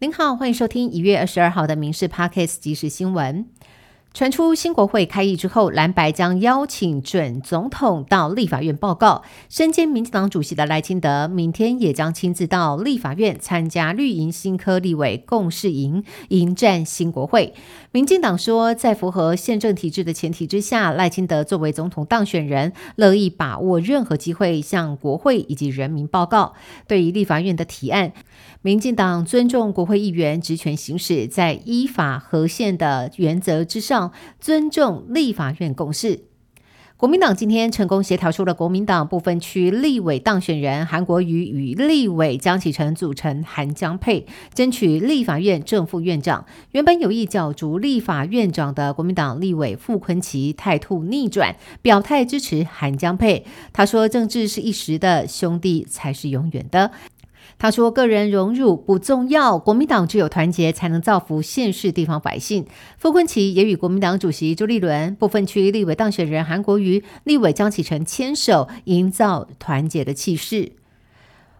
您好，欢迎收听一月二十二号的《民事 Parkes》即时新闻。传出新国会开议之后，蓝白将邀请准总统到立法院报告。身兼民进党主席的赖清德，明天也将亲自到立法院参加绿营新科立委共事营，迎战新国会。民进党说，在符合宪政体制的前提之下，赖清德作为总统当选人，乐意把握任何机会向国会以及人民报告。对于立法院的提案，民进党尊重国会议员职权行使，在依法合宪的原则之上，尊重立法院共识。国民党今天成功协调出了国民党部分区立委当选人韩国瑜与立委江启臣组成韩江配，争取立法院正副院长。原本有意角逐立法院长的国民党立委傅昆奇态度逆转，表态支持韩江配。他说：“政治是一时的，兄弟才是永远的。”他说：“个人荣辱不重要，国民党只有团结才能造福县市地方百姓。”傅昆萁也与国民党主席朱立伦、部分区立委当选人韩国瑜、立委江启臣牵手，营造团结的气势。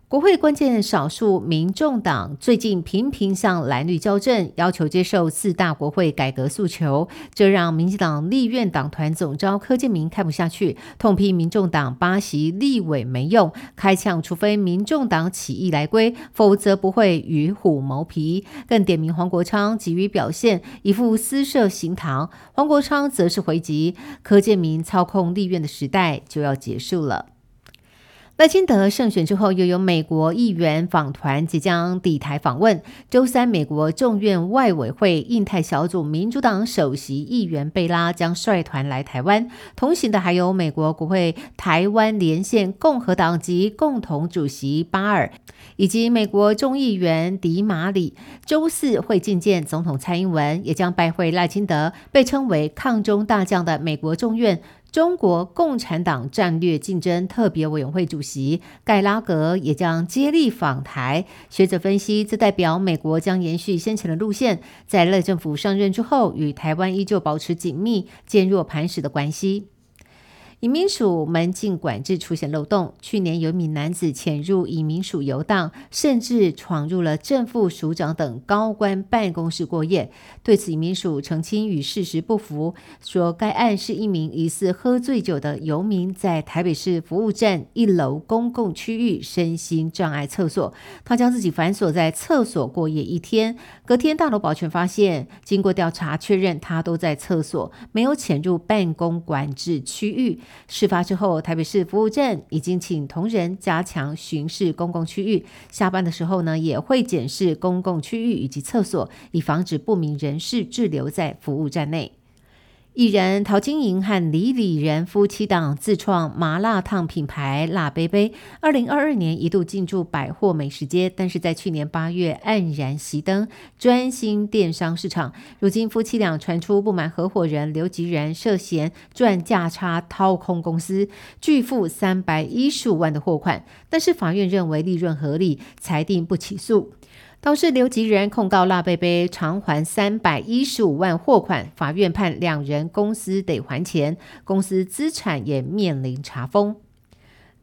国会关键少数民众党最近频频向蓝绿交政，要求接受四大国会改革诉求，这让民进党立院党团总召柯建明看不下去，痛批民众党八席立委没用，开枪，除非民众党起义来归，否则不会与虎谋皮。更点名黄国昌急于表现，一副私设行堂。黄国昌则是回击柯建明操控立院的时代就要结束了。赖清德胜选之后，又有美国议员访团即将抵台访问。周三，美国众院外委会印太小组民主党首席议员贝拉将率团来台湾。同行的还有美国国会台湾连线共和党籍共同主席巴尔，以及美国众议员迪马里。周四会觐见总统蔡英文，也将拜会赖清德。被称为抗中大将的美国众院。中国共产党战略竞争特别委员会主席盖拉格也将接力访台。学者分析，这代表美国将延续先前的路线，在赖政府上任之后，与台湾依旧保持紧密、坚若磐石的关系。移民署门禁管制出现漏洞。去年有一名男子潜入移民署游荡，甚至闯入了正副署长等高官办公室过夜。对此，移民署澄清与事实不符，说该案是一名疑似喝醉酒的游民在台北市服务站一楼公共区域身心障碍厕所，他将自己反锁在厕所过夜一天。隔天，大楼保全发现，经过调查确认，他都在厕所，没有潜入办公管制区域。事发之后，台北市服务站已经请同仁加强巡视公共区域，下班的时候呢，也会检视公共区域以及厕所，以防止不明人士滞留在服务站内。艺人陶晶莹和李李仁夫妻档自创麻辣烫品牌“辣杯杯”，二零二二年一度进驻百货美食街，但是在去年八月黯然熄灯，专心电商市场。如今夫妻俩传出不满合伙人刘吉仁涉嫌赚价差掏空公司，拒付三百一十五万的货款，但是法院认为利润合理，裁定不起诉。倒是刘吉仁控告辣贝贝偿还三百一十五万货款，法院判两人公司得还钱，公司资产也面临查封。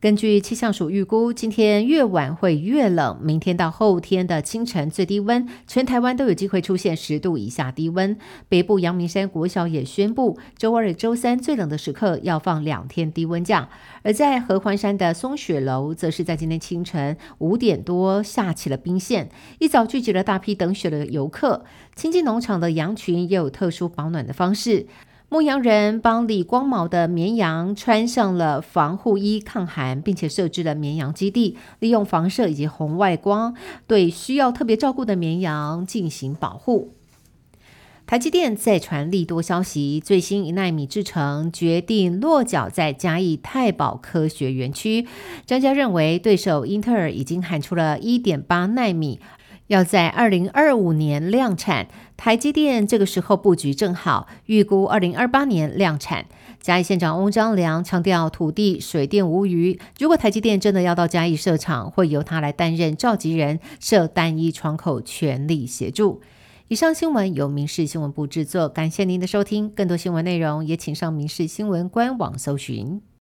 根据气象署预估，今天越晚会越冷，明天到后天的清晨最低温，全台湾都有机会出现十度以下低温。北部阳明山国小也宣布，周二、周三最冷的时刻要放两天低温假。而在合欢山的松雪楼，则是在今天清晨五点多下起了冰线，一早聚集了大批等雪的游客。清境农场的羊群也有特殊保暖的方式。牧羊人帮理光毛的绵羊穿上了防护衣抗寒，并且设置了绵羊基地，利用房舍以及红外光对需要特别照顾的绵羊进行保护。台积电再传利多消息，最新一纳米制程决定落脚在嘉义太保科学园区。专家认为，对手英特尔已经喊出了一点八纳米。要在二零二五年量产，台积电这个时候布局正好，预估二零二八年量产。嘉义县长翁章良强调，土地、水电无虞。如果台积电真的要到嘉义设厂，会由他来担任召集人，设单一窗口，全力协助。以上新闻由民事新闻部制作，感谢您的收听。更多新闻内容也请上民事新闻官网搜寻。